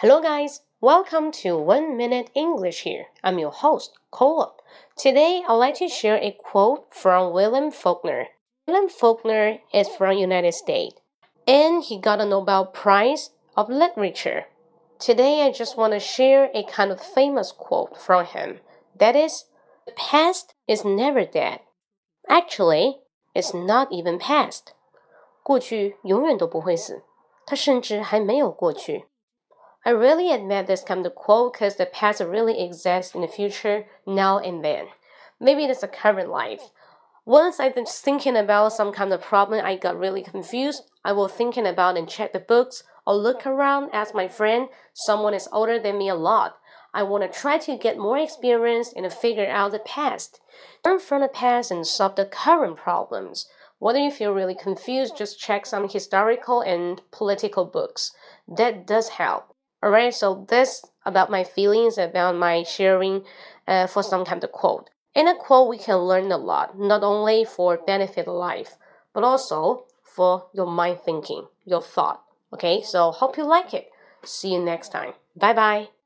Hello, guys. Welcome to One Minute English here. I'm your host, Cole. Today, I'd like to share a quote from William Faulkner. William Faulkner is from United States, and he got a Nobel Prize of Literature. Today, I just want to share a kind of famous quote from him. That is, the past is never dead. Actually, it's not even past. 过去永远都不会死，它甚至还没有过去。 I really admit this kind of quote because the past really exists in the future now and then. Maybe it's a current life. Once I was thinking about some kind of problem, I got really confused. I was thinking about and check the books or look around, ask my friend. Someone is older than me a lot. I want to try to get more experience and figure out the past. Learn from the past and solve the current problems. Whether you feel really confused, just check some historical and political books. That does help. Alright, so this about my feelings about my sharing uh, for some kind of quote. In a quote, we can learn a lot, not only for benefit of life, but also for your mind thinking, your thought. Okay, so hope you like it. See you next time. Bye bye.